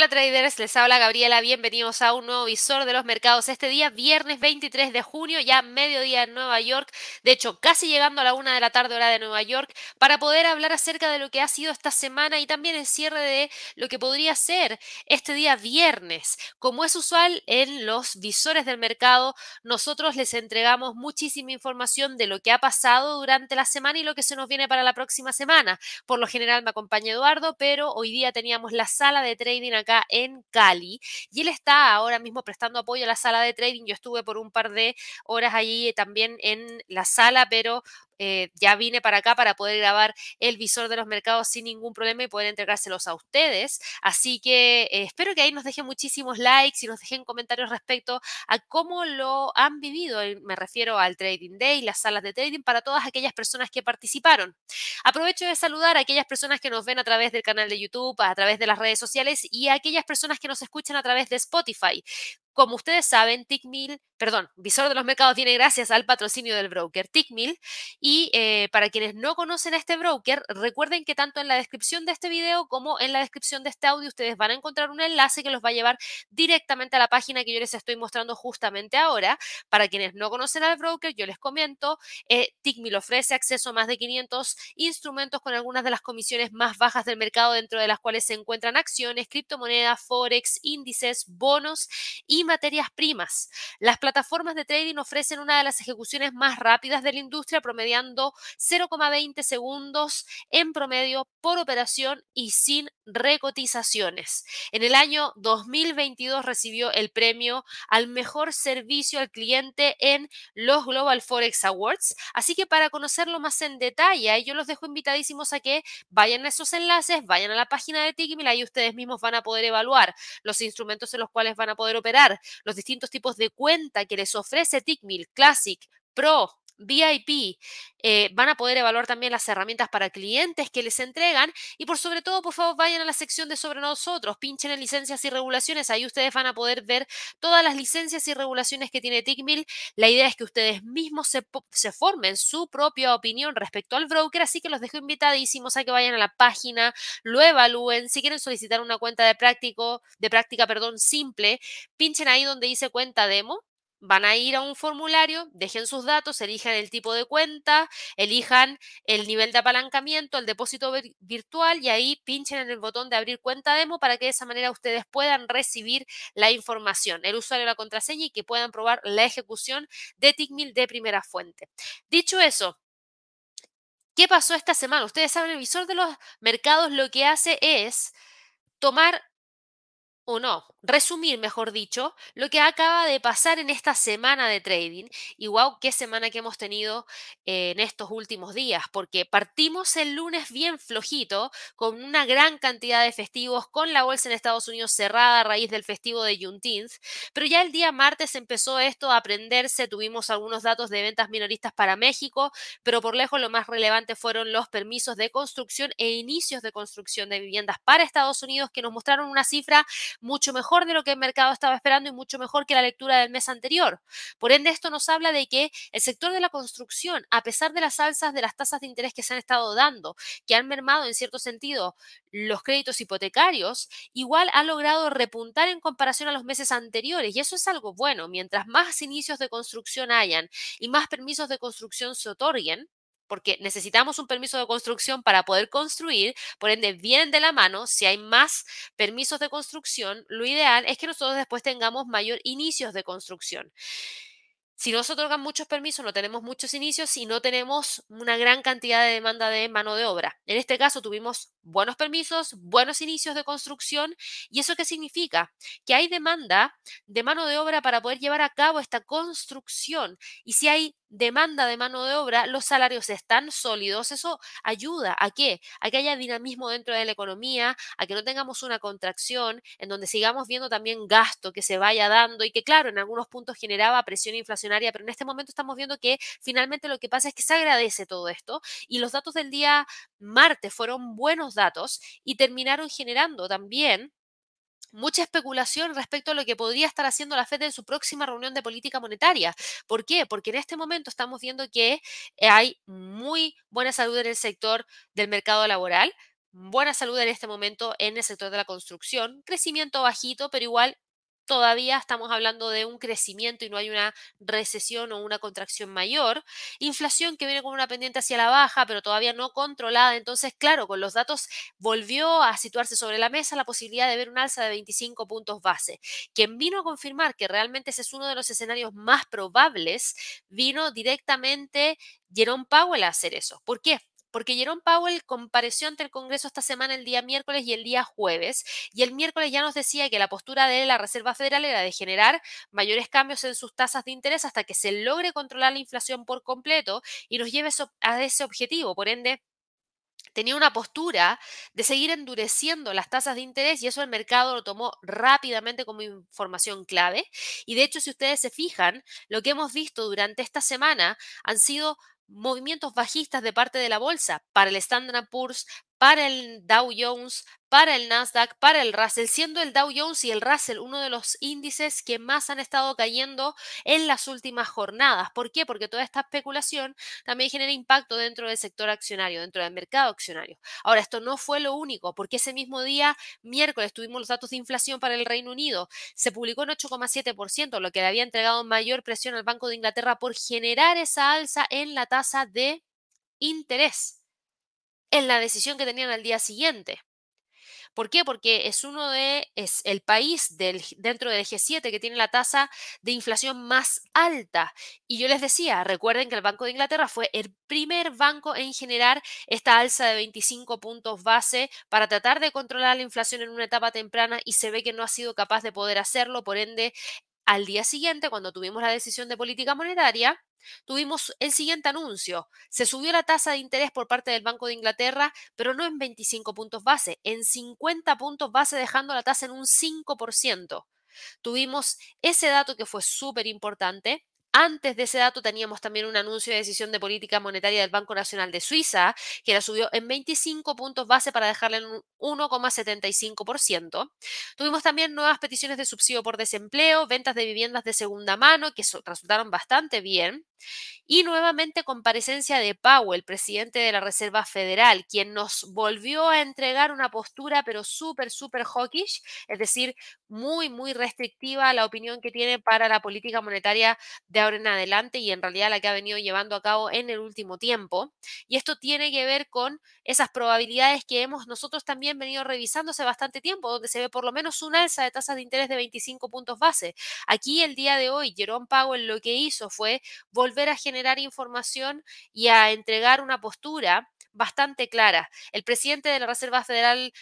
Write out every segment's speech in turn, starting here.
Hola traders, les habla Gabriela, bienvenidos a un nuevo visor de los mercados. Este día, viernes 23 de junio, ya mediodía en Nueva York, de hecho casi llegando a la una de la tarde hora de Nueva York, para poder hablar acerca de lo que ha sido esta semana y también el cierre de lo que podría ser este día viernes. Como es usual en los visores del mercado, nosotros les entregamos muchísima información de lo que ha pasado durante la semana y lo que se nos viene para la próxima semana. Por lo general me acompaña Eduardo, pero hoy día teníamos la sala de trading acá en Cali y él está ahora mismo prestando apoyo a la sala de trading. Yo estuve por un par de horas allí también en la sala, pero eh, ya vine para acá para poder grabar el visor de los mercados sin ningún problema y poder entregárselos a ustedes. Así que eh, espero que ahí nos dejen muchísimos likes y nos dejen comentarios respecto a cómo lo han vivido. Me refiero al Trading Day, las salas de trading para todas aquellas personas que participaron. Aprovecho de saludar a aquellas personas que nos ven a través del canal de YouTube, a través de las redes sociales y a aquellas personas que nos escuchan a través de Spotify. Como ustedes saben, Tickmill, perdón, Visor de los Mercados viene gracias al patrocinio del broker Tickmill. Y eh, para quienes no conocen este broker, recuerden que tanto en la descripción de este video como en la descripción de este audio ustedes van a encontrar un enlace que los va a llevar directamente a la página que yo les estoy mostrando justamente ahora. Para quienes no conocen al broker, yo les comento, eh, Tickmill ofrece acceso a más de 500 instrumentos con algunas de las comisiones más bajas del mercado, dentro de las cuales se encuentran acciones, criptomonedas, forex, índices, bonos y materias primas. Las plataformas de trading ofrecen una de las ejecuciones más rápidas de la industria, promediando 0,20 segundos en promedio por operación y sin recotizaciones. En el año 2022 recibió el premio al mejor servicio al cliente en los Global Forex Awards. Así que para conocerlo más en detalle, yo los dejo invitadísimos a que vayan a esos enlaces, vayan a la página de Tickmill, ahí ustedes mismos van a poder evaluar los instrumentos en los cuales van a poder operar los distintos tipos de cuenta que les ofrece Tickmill, Classic, Pro, VIP, eh, van a poder evaluar también las herramientas para clientes que les entregan y por sobre todo, por favor, vayan a la sección de sobre nosotros, pinchen en licencias y regulaciones, ahí ustedes van a poder ver todas las licencias y regulaciones que tiene Tickmill. La idea es que ustedes mismos se, se formen su propia opinión respecto al broker, así que los dejo invitadísimos a que vayan a la página, lo evalúen, si quieren solicitar una cuenta de práctico, de práctica, perdón, simple, pinchen ahí donde dice cuenta demo van a ir a un formulario, dejen sus datos, elijan el tipo de cuenta, elijan el nivel de apalancamiento, el depósito virtual y ahí pinchen en el botón de abrir cuenta demo para que de esa manera ustedes puedan recibir la información, el usuario, la contraseña y que puedan probar la ejecución de Tickmill de primera fuente. Dicho eso, ¿qué pasó esta semana? Ustedes saben, el visor de los mercados lo que hace es tomar o no, resumir, mejor dicho, lo que acaba de pasar en esta semana de trading. Y wow, qué semana que hemos tenido eh, en estos últimos días, porque partimos el lunes bien flojito, con una gran cantidad de festivos, con la bolsa en Estados Unidos cerrada a raíz del festivo de Juneteenth, pero ya el día martes empezó esto a aprenderse, tuvimos algunos datos de ventas minoristas para México, pero por lejos lo más relevante fueron los permisos de construcción e inicios de construcción de viviendas para Estados Unidos, que nos mostraron una cifra mucho mejor de lo que el mercado estaba esperando y mucho mejor que la lectura del mes anterior. Por ende, esto nos habla de que el sector de la construcción, a pesar de las alzas de las tasas de interés que se han estado dando, que han mermado en cierto sentido los créditos hipotecarios, igual ha logrado repuntar en comparación a los meses anteriores. Y eso es algo bueno. Mientras más inicios de construcción hayan y más permisos de construcción se otorguen, porque necesitamos un permiso de construcción para poder construir, por ende vienen de la mano, si hay más permisos de construcción, lo ideal es que nosotros después tengamos mayor inicios de construcción. Si no se otorgan muchos permisos, no tenemos muchos inicios y no tenemos una gran cantidad de demanda de mano de obra. En este caso tuvimos buenos permisos, buenos inicios de construcción. ¿Y eso qué significa? Que hay demanda de mano de obra para poder llevar a cabo esta construcción. Y si hay demanda de mano de obra, los salarios están sólidos, eso ayuda a qué? A que haya dinamismo dentro de la economía, a que no tengamos una contracción, en donde sigamos viendo también gasto que se vaya dando y que claro, en algunos puntos generaba presión inflacionaria, pero en este momento estamos viendo que finalmente lo que pasa es que se agradece todo esto y los datos del día martes fueron buenos datos y terminaron generando también mucha especulación respecto a lo que podría estar haciendo la Fed en su próxima reunión de política monetaria. ¿Por qué? Porque en este momento estamos viendo que hay muy buena salud en el sector del mercado laboral, buena salud en este momento en el sector de la construcción, crecimiento bajito, pero igual todavía estamos hablando de un crecimiento y no hay una recesión o una contracción mayor. Inflación que viene con una pendiente hacia la baja, pero todavía no controlada. Entonces, claro, con los datos volvió a situarse sobre la mesa la posibilidad de ver un alza de 25 puntos base. Quien vino a confirmar que realmente ese es uno de los escenarios más probables, vino directamente Jerome Powell a hacer eso. ¿Por qué? Porque Jerome Powell compareció ante el Congreso esta semana el día miércoles y el día jueves, y el miércoles ya nos decía que la postura de la Reserva Federal era de generar mayores cambios en sus tasas de interés hasta que se logre controlar la inflación por completo y nos lleve a ese objetivo. Por ende, tenía una postura de seguir endureciendo las tasas de interés y eso el mercado lo tomó rápidamente como información clave. Y de hecho, si ustedes se fijan, lo que hemos visto durante esta semana han sido movimientos bajistas de parte de la bolsa para el Standard Poor's, para el Dow Jones, para el Nasdaq, para el Russell, siendo el Dow Jones y el Russell uno de los índices que más han estado cayendo en las últimas jornadas. ¿Por qué? Porque toda esta especulación también genera impacto dentro del sector accionario, dentro del mercado accionario. Ahora, esto no fue lo único, porque ese mismo día, miércoles, tuvimos los datos de inflación para el Reino Unido. Se publicó en 8,7%, lo que le había entregado mayor presión al Banco de Inglaterra por generar esa alza en la tasa de interés en la decisión que tenían al día siguiente. ¿Por qué? Porque es uno de, es el país del, dentro del G7 que tiene la tasa de inflación más alta. Y yo les decía, recuerden que el Banco de Inglaterra fue el primer banco en generar esta alza de 25 puntos base para tratar de controlar la inflación en una etapa temprana y se ve que no ha sido capaz de poder hacerlo. Por ende, al día siguiente, cuando tuvimos la decisión de política monetaria, tuvimos el siguiente anuncio. Se subió la tasa de interés por parte del Banco de Inglaterra, pero no en 25 puntos base, en 50 puntos base, dejando la tasa en un 5%. Tuvimos ese dato que fue súper importante antes de ese dato teníamos también un anuncio de decisión de política monetaria del Banco Nacional de Suiza, que la subió en 25 puntos base para dejarla en un 1,75%. Tuvimos también nuevas peticiones de subsidio por desempleo, ventas de viviendas de segunda mano, que resultaron bastante bien. Y nuevamente comparecencia de Powell, presidente de la Reserva Federal, quien nos volvió a entregar una postura pero súper, súper hawkish, es decir, muy, muy restrictiva la opinión que tiene para la política monetaria de ahora en adelante y en realidad la que ha venido llevando a cabo en el último tiempo. Y esto tiene que ver con esas probabilidades que hemos nosotros también venido revisando hace bastante tiempo, donde se ve por lo menos un alza de tasas de interés de 25 puntos base. Aquí el día de hoy, Jerome Powell lo que hizo fue volver volver a generar información y a entregar una postura bastante clara. El presidente de la Reserva Federal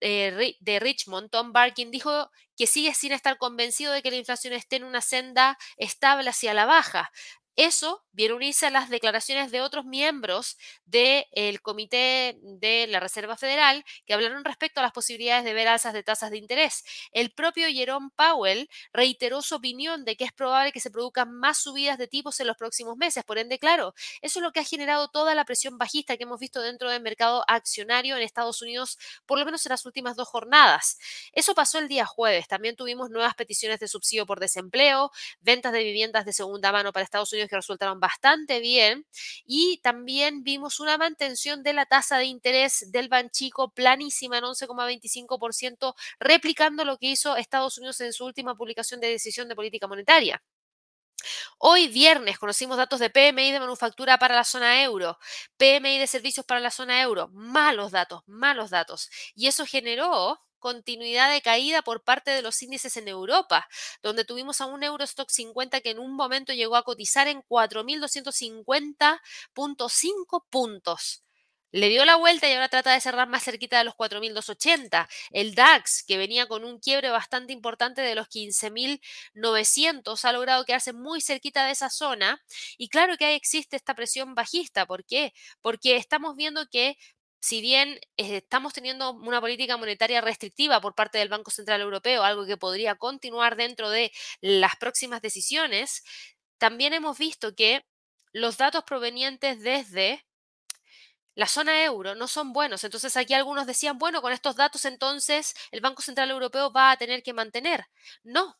eh, de Richmond, Tom Barkin, dijo que sigue sin estar convencido de que la inflación esté en una senda estable hacia la baja. Eso viene a unirse a las declaraciones de otros miembros del Comité de la Reserva Federal que hablaron respecto a las posibilidades de ver alzas de tasas de interés. El propio Jerome Powell reiteró su opinión de que es probable que se produzcan más subidas de tipos en los próximos meses. Por ende, claro, eso es lo que ha generado toda la presión bajista que hemos visto dentro del mercado accionario en Estados Unidos, por lo menos en las últimas dos jornadas. Eso pasó el día jueves. También tuvimos nuevas peticiones de subsidio por desempleo, ventas de viviendas de segunda mano para Estados Unidos que resultaron bastante bien y también vimos una mantención de la tasa de interés del Banchico planísima en 11,25%, replicando lo que hizo Estados Unidos en su última publicación de decisión de política monetaria. Hoy viernes conocimos datos de PMI de manufactura para la zona euro, PMI de servicios para la zona euro, malos datos, malos datos. Y eso generó continuidad de caída por parte de los índices en Europa, donde tuvimos a un Eurostock 50 que en un momento llegó a cotizar en 4.250.5 puntos. Le dio la vuelta y ahora trata de cerrar más cerquita de los 4.280. El DAX, que venía con un quiebre bastante importante de los 15.900, ha logrado quedarse muy cerquita de esa zona. Y claro que ahí existe esta presión bajista. ¿Por qué? Porque estamos viendo que si bien eh, estamos teniendo una política monetaria restrictiva por parte del Banco Central Europeo, algo que podría continuar dentro de las próximas decisiones, también hemos visto que los datos provenientes desde la zona euro no son buenos. Entonces aquí algunos decían, bueno, con estos datos entonces el Banco Central Europeo va a tener que mantener. No.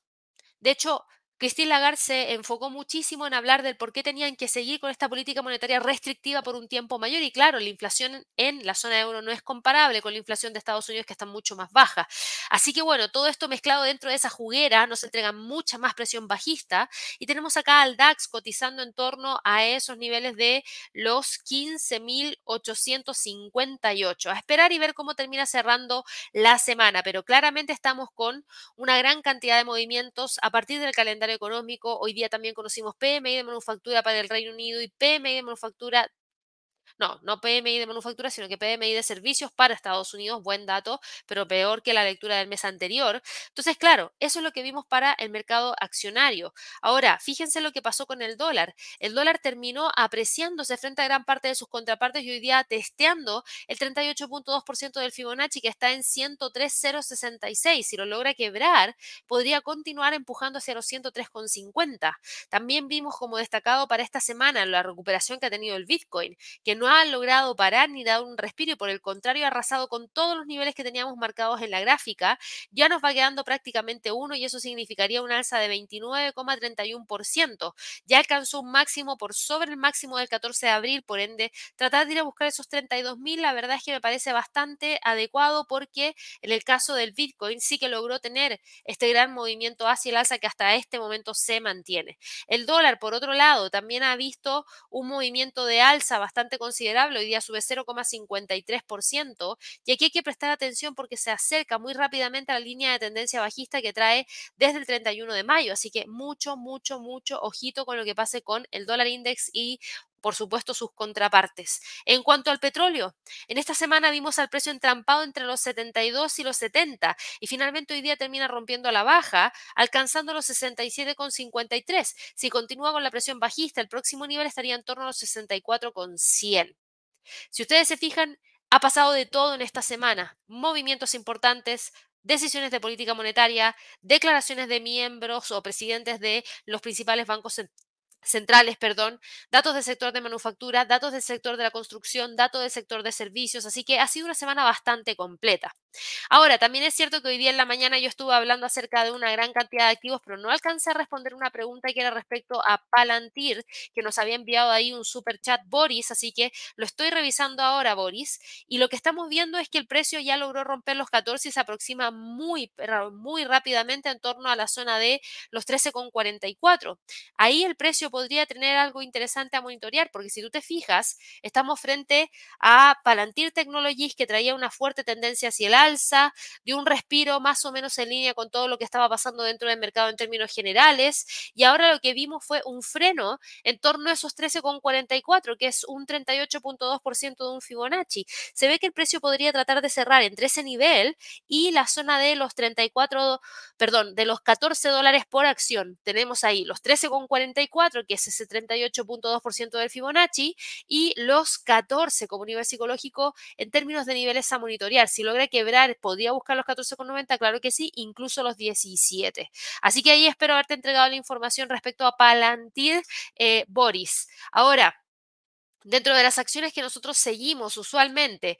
De hecho, Christine Lagarde se enfocó muchísimo en hablar del por qué tenían que seguir con esta política monetaria restrictiva por un tiempo mayor y claro, la inflación en la zona de euro no es comparable con la inflación de Estados Unidos que está mucho más baja. Así que bueno, todo esto mezclado dentro de esa juguera nos entrega mucha más presión bajista y tenemos acá al DAX cotizando en torno a esos niveles de los 15.858. A esperar y ver cómo termina cerrando la semana, pero claramente estamos con una gran cantidad de movimientos a partir del calendario económico. Hoy día también conocimos PMI de manufactura para el Reino Unido y PMI de manufactura no, no PMI de manufactura, sino que PMI de servicios para Estados Unidos, buen dato, pero peor que la lectura del mes anterior. Entonces, claro, eso es lo que vimos para el mercado accionario. Ahora, fíjense lo que pasó con el dólar. El dólar terminó apreciándose frente a gran parte de sus contrapartes y hoy día testeando el 38.2% del Fibonacci que está en 103.066. Si lo logra quebrar, podría continuar empujando hacia los 103.50. También vimos como destacado para esta semana la recuperación que ha tenido el Bitcoin, que no ha logrado parar ni dar un respiro y por el contrario ha arrasado con todos los niveles que teníamos marcados en la gráfica. Ya nos va quedando prácticamente uno y eso significaría un alza de 29,31%. Ya alcanzó un máximo por sobre el máximo del 14 de abril, por ende, tratar de ir a buscar esos 32.000, la verdad es que me parece bastante adecuado porque en el caso del Bitcoin sí que logró tener este gran movimiento hacia el alza que hasta este momento se mantiene. El dólar, por otro lado, también ha visto un movimiento de alza bastante considerable, hoy día sube 0,53% y aquí hay que prestar atención porque se acerca muy rápidamente a la línea de tendencia bajista que trae desde el 31 de mayo, así que mucho, mucho, mucho ojito con lo que pase con el dólar index y por supuesto sus contrapartes. En cuanto al petróleo, en esta semana vimos al precio entrampado entre los 72 y los 70 y finalmente hoy día termina rompiendo a la baja, alcanzando los 67,53. Si continúa con la presión bajista, el próximo nivel estaría en torno a los 64,100. Si ustedes se fijan, ha pasado de todo en esta semana. Movimientos importantes, decisiones de política monetaria, declaraciones de miembros o presidentes de los principales bancos centrales, perdón, datos del sector de manufactura, datos del sector de la construcción, datos del sector de servicios, así que ha sido una semana bastante completa. Ahora, también es cierto que hoy día en la mañana yo estuve hablando acerca de una gran cantidad de activos, pero no alcancé a responder una pregunta que era respecto a Palantir, que nos había enviado ahí un super chat Boris, así que lo estoy revisando ahora, Boris, y lo que estamos viendo es que el precio ya logró romper los 14 y se aproxima muy, muy rápidamente en torno a la zona de los 13,44. Ahí el precio podría tener algo interesante a monitorear, porque si tú te fijas, estamos frente a Palantir Technologies que traía una fuerte tendencia hacia el alza, de un respiro más o menos en línea con todo lo que estaba pasando dentro del mercado en términos generales, y ahora lo que vimos fue un freno en torno a esos 13,44, que es un 38.2% de un Fibonacci. Se ve que el precio podría tratar de cerrar entre ese nivel y la zona de los 34, perdón, de los 14 dólares por acción. Tenemos ahí los 13,44 que es ese 38.2% del Fibonacci, y los 14 como nivel psicológico en términos de niveles a monitorear. Si logra quebrar, ¿podría buscar los 14,90? Claro que sí, incluso los 17. Así que ahí espero haberte entregado la información respecto a Palantir eh, Boris. Ahora, dentro de las acciones que nosotros seguimos usualmente,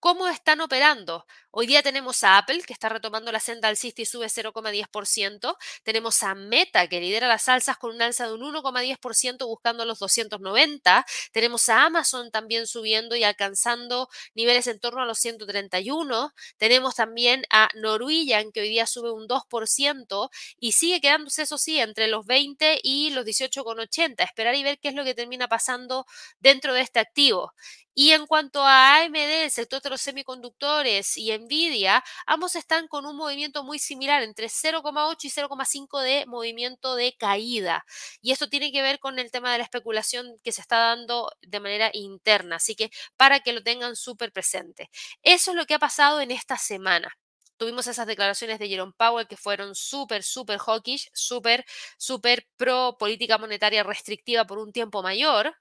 ¿Cómo están operando? Hoy día tenemos a Apple, que está retomando la senda alcista y sube 0,10%. Tenemos a Meta, que lidera las alzas con un alza de un 1,10% buscando los 290. Tenemos a Amazon también subiendo y alcanzando niveles en torno a los 131. Tenemos también a Norwegian, que hoy día sube un 2% y sigue quedándose, eso sí, entre los 20 y los 18,80. Esperar y ver qué es lo que termina pasando dentro de este activo. Y en cuanto a AMD, el sector de los semiconductores y Nvidia, ambos están con un movimiento muy similar, entre 0,8 y 0,5 de movimiento de caída. Y esto tiene que ver con el tema de la especulación que se está dando de manera interna. Así que para que lo tengan súper presente. Eso es lo que ha pasado en esta semana tuvimos esas declaraciones de Jerome Powell que fueron súper, súper hawkish, súper, súper pro política monetaria restrictiva por un tiempo mayor.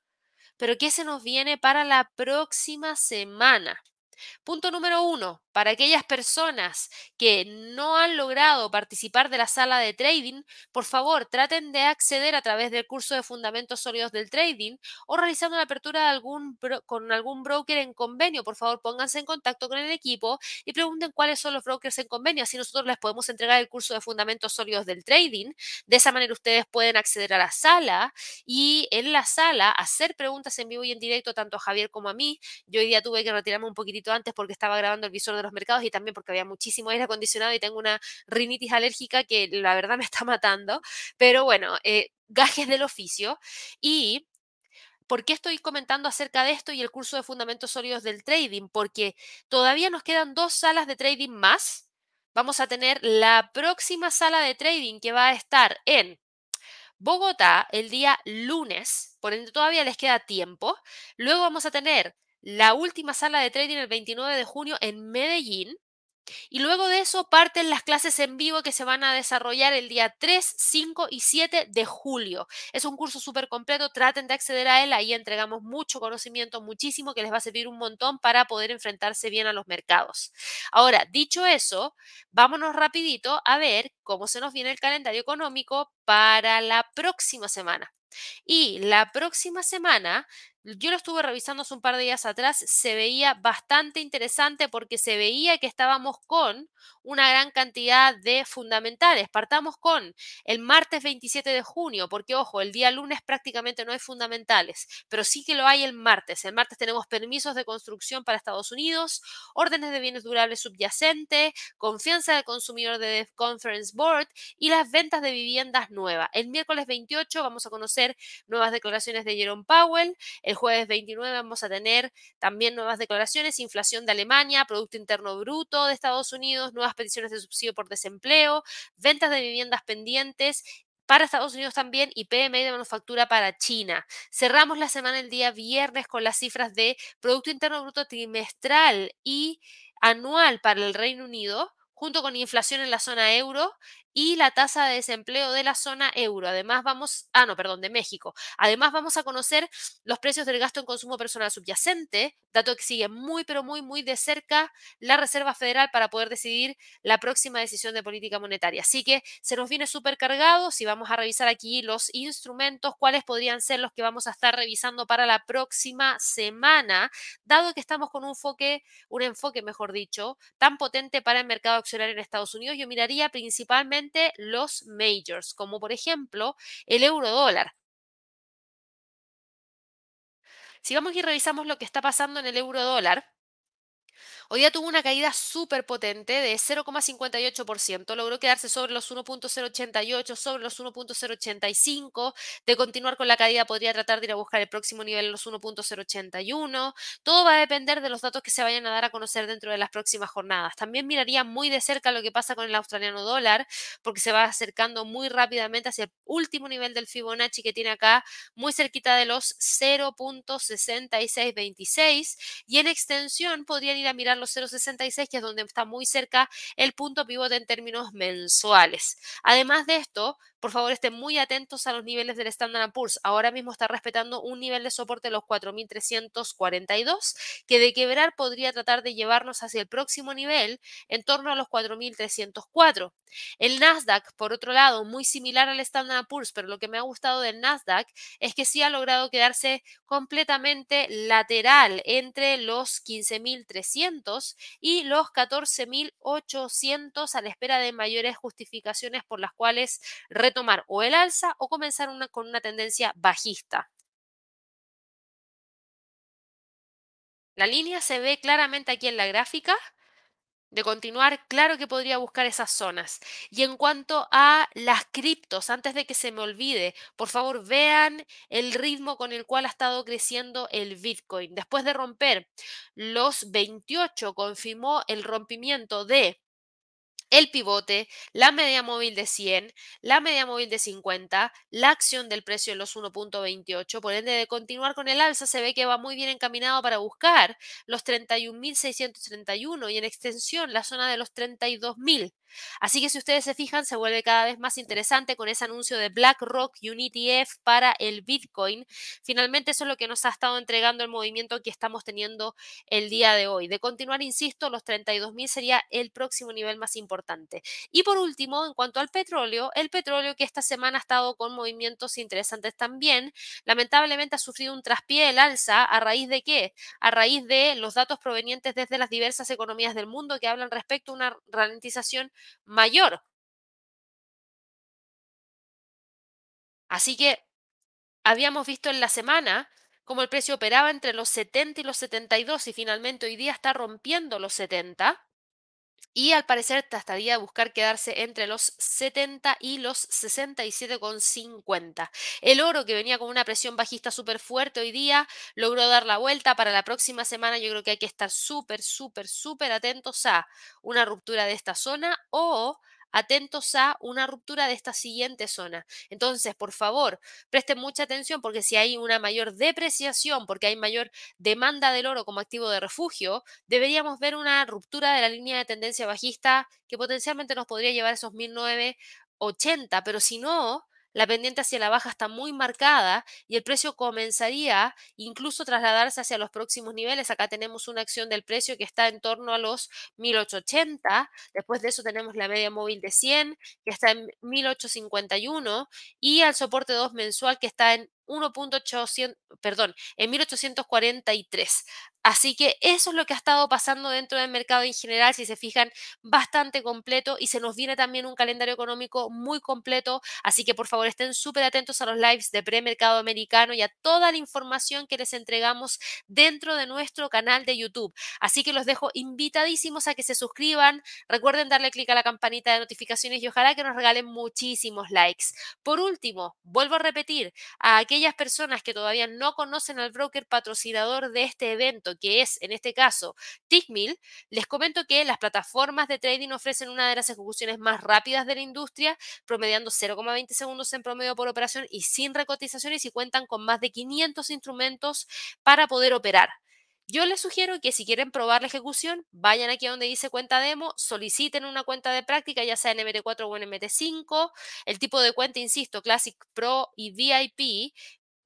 Pero ¿qué se nos viene para la próxima semana? Punto número uno, para aquellas personas que no han logrado participar de la sala de trading, por favor traten de acceder a través del curso de fundamentos sólidos del trading o realizando la apertura de algún con algún broker en convenio. Por favor, pónganse en contacto con el equipo y pregunten cuáles son los brokers en convenio. Así nosotros les podemos entregar el curso de fundamentos sólidos del trading. De esa manera ustedes pueden acceder a la sala y en la sala hacer preguntas en vivo y en directo tanto a Javier como a mí. Yo hoy día tuve que retirarme un poquitito antes porque estaba grabando el visor de los mercados y también porque había muchísimo aire acondicionado y tengo una rinitis alérgica que la verdad me está matando. Pero bueno, eh, gajes del oficio. Y ¿Por qué estoy comentando acerca de esto y el curso de fundamentos sólidos del trading? Porque todavía nos quedan dos salas de trading más. Vamos a tener la próxima sala de trading que va a estar en Bogotá el día lunes, por ende todavía les queda tiempo. Luego vamos a tener la última sala de trading el 29 de junio en Medellín. Y luego de eso parten las clases en vivo que se van a desarrollar el día 3, 5 y 7 de julio. Es un curso súper completo, traten de acceder a él, ahí entregamos mucho conocimiento, muchísimo, que les va a servir un montón para poder enfrentarse bien a los mercados. Ahora, dicho eso, vámonos rapidito a ver cómo se nos viene el calendario económico para la próxima semana. Y la próxima semana yo lo estuve revisando hace un par de días atrás, se veía bastante interesante porque se veía que estábamos con una gran cantidad de fundamentales. Partamos con el martes 27 de junio, porque ojo, el día lunes prácticamente no hay fundamentales, pero sí que lo hay el martes. El martes tenemos permisos de construcción para Estados Unidos, órdenes de bienes durables subyacentes, confianza del consumidor de Conference Board y las ventas de viviendas nuevas. El miércoles 28 vamos a conocer nuevas declaraciones de Jerome Powell. El jueves 29 vamos a tener también nuevas declaraciones, inflación de Alemania, Producto Interno Bruto de Estados Unidos, nuevas peticiones de subsidio por desempleo, ventas de viviendas pendientes para Estados Unidos también y PMI de manufactura para China. Cerramos la semana el día viernes con las cifras de Producto Interno Bruto trimestral y anual para el Reino Unido, junto con inflación en la zona euro y la tasa de desempleo de la zona euro. Además vamos, ah, no, perdón, de México. Además vamos a conocer los precios del gasto en consumo personal subyacente, dato que sigue muy, pero muy, muy de cerca la Reserva Federal para poder decidir la próxima decisión de política monetaria. Así que se nos viene súper cargado. Si vamos a revisar aquí los instrumentos, cuáles podrían ser los que vamos a estar revisando para la próxima semana, dado que estamos con un enfoque, un enfoque, mejor dicho, tan potente para el mercado accionario en Estados Unidos, yo miraría principalmente los majors, como por ejemplo el euro dólar. Si vamos y revisamos lo que está pasando en el euro dólar, Hoy día tuvo una caída súper potente de 0,58%, logró quedarse sobre los 1.088, sobre los 1.085, de continuar con la caída podría tratar de ir a buscar el próximo nivel los 1.081, todo va a depender de los datos que se vayan a dar a conocer dentro de las próximas jornadas. También miraría muy de cerca lo que pasa con el australiano dólar, porque se va acercando muy rápidamente hacia el último nivel del Fibonacci que tiene acá, muy cerquita de los 0.6626, y en extensión podrían ir a mirar los 0,66, que es donde está muy cerca el punto pivote en términos mensuales. Además de esto, por favor estén muy atentos a los niveles del Standard Poor's. Ahora mismo está respetando un nivel de soporte de los 4.342, que de quebrar podría tratar de llevarnos hacia el próximo nivel en torno a los 4.304. El Nasdaq, por otro lado, muy similar al Standard Poor's, pero lo que me ha gustado del Nasdaq es que sí ha logrado quedarse completamente lateral entre los 15.300 y los 14.800 a la espera de mayores justificaciones por las cuales retomar o el alza o comenzar una, con una tendencia bajista. La línea se ve claramente aquí en la gráfica. De continuar, claro que podría buscar esas zonas. Y en cuanto a las criptos, antes de que se me olvide, por favor vean el ritmo con el cual ha estado creciendo el Bitcoin. Después de romper los 28, confirmó el rompimiento de el pivote, la media móvil de 100, la media móvil de 50, la acción del precio en los 1.28. Por ende, de continuar con el alza, se ve que va muy bien encaminado para buscar los 31.631 y en extensión la zona de los 32.000. Así que si ustedes se fijan, se vuelve cada vez más interesante con ese anuncio de BlackRock y un ETF para el Bitcoin. Finalmente, eso es lo que nos ha estado entregando el movimiento que estamos teniendo el día de hoy. De continuar, insisto, los 32.000 sería el próximo nivel más importante. Y por último, en cuanto al petróleo, el petróleo que esta semana ha estado con movimientos interesantes también, lamentablemente ha sufrido un traspié del alza a raíz de qué? A raíz de los datos provenientes desde las diversas economías del mundo que hablan respecto a una ralentización mayor. Así que habíamos visto en la semana cómo el precio operaba entre los 70 y los 72 y finalmente hoy día está rompiendo los 70 y al parecer trataría de buscar quedarse entre los 70 y los 67,50. El oro que venía con una presión bajista súper fuerte hoy día logró dar la vuelta para la próxima semana. Yo creo que hay que estar súper, súper, súper atentos a una ruptura de esta zona o atentos a una ruptura de esta siguiente zona. Entonces, por favor, presten mucha atención porque si hay una mayor depreciación, porque hay mayor demanda del oro como activo de refugio, deberíamos ver una ruptura de la línea de tendencia bajista que potencialmente nos podría llevar a esos 1980, pero si no, la pendiente hacia la baja está muy marcada y el precio comenzaría incluso trasladarse hacia los próximos niveles. Acá tenemos una acción del precio que está en torno a los 1880. Después de eso tenemos la media móvil de 100 que está en 1851 y al soporte 2 mensual que está en 1.800, perdón, en 1843. Así que eso es lo que ha estado pasando dentro del mercado en general, si se fijan, bastante completo y se nos viene también un calendario económico muy completo, así que por favor estén súper atentos a los lives de premercado americano y a toda la información que les entregamos dentro de nuestro canal de YouTube. Así que los dejo invitadísimos a que se suscriban, recuerden darle clic a la campanita de notificaciones y ojalá que nos regalen muchísimos likes. Por último, vuelvo a repetir, a aquellas personas que todavía no conocen al broker patrocinador de este evento, que es en este caso Tickmill, les comento que las plataformas de trading ofrecen una de las ejecuciones más rápidas de la industria, promediando 0,20 segundos en promedio por operación y sin recotizaciones y cuentan con más de 500 instrumentos para poder operar. Yo les sugiero que si quieren probar la ejecución, vayan aquí donde dice cuenta demo, soliciten una cuenta de práctica, ya sea en MT4 o en MT5, el tipo de cuenta, insisto, Classic Pro y VIP,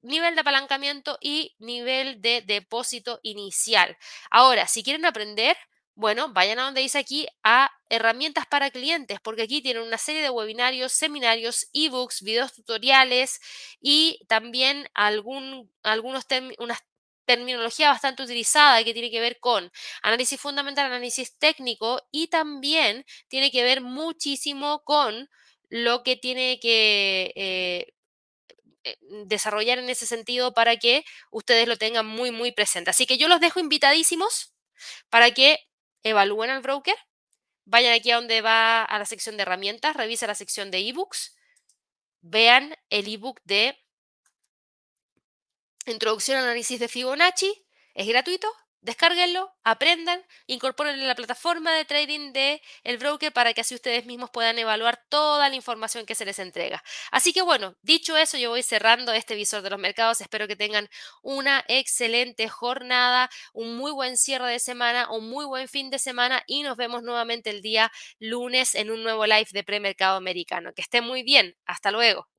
nivel de apalancamiento y nivel de depósito inicial. Ahora, si quieren aprender, bueno, vayan a donde dice aquí a herramientas para clientes, porque aquí tienen una serie de webinarios, seminarios, ebooks, videos tutoriales y también algún, algunos unas terminología bastante utilizada que tiene que ver con análisis fundamental, análisis técnico y también tiene que ver muchísimo con lo que tiene que eh, eh, desarrollar en ese sentido para que ustedes lo tengan muy, muy presente. Así que yo los dejo invitadísimos para que evalúen al broker, vayan aquí a donde va a la sección de herramientas, revisa la sección de ebooks, vean el ebook de Introducción al análisis de Fibonacci, es gratuito, Descárguenlo, aprendan, incorporen en la plataforma de trading de el broker para que así ustedes mismos puedan evaluar toda la información que se les entrega. Así que bueno, dicho eso, yo voy cerrando este visor de los mercados. Espero que tengan una excelente jornada, un muy buen cierre de semana, un muy buen fin de semana y nos vemos nuevamente el día lunes en un nuevo live de premercado americano. Que estén muy bien. Hasta luego.